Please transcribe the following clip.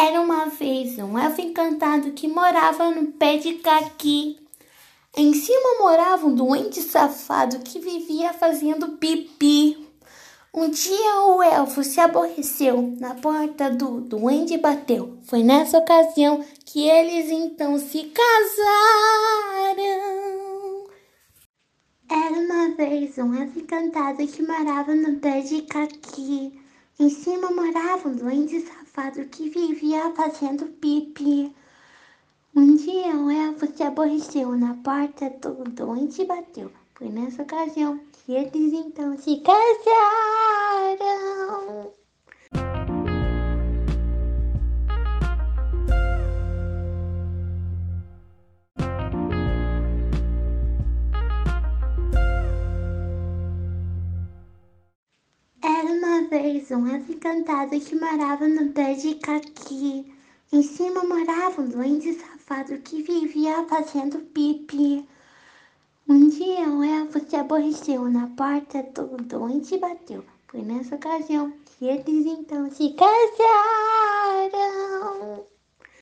Era uma vez um elfo encantado que morava no pé de caqui. Em cima morava um doente safado que vivia fazendo pipi. Um dia o elfo se aborreceu, na porta do duende bateu. Foi nessa ocasião que eles então se casaram. Era uma vez um elfo encantado que morava no pé de caqui. Em cima morava um duende safado que vivia fazendo pipi. Um dia o elfo se aborreceu na porta do doente bateu. Foi nessa ocasião que eles então se casaram. Vez um elfo encantado que morava no pé de caqui. Em cima morava um duende safado que vivia fazendo pipi. Um dia o elfo se aborreceu na porta do doente bateu. Foi nessa ocasião que eles então se casaram.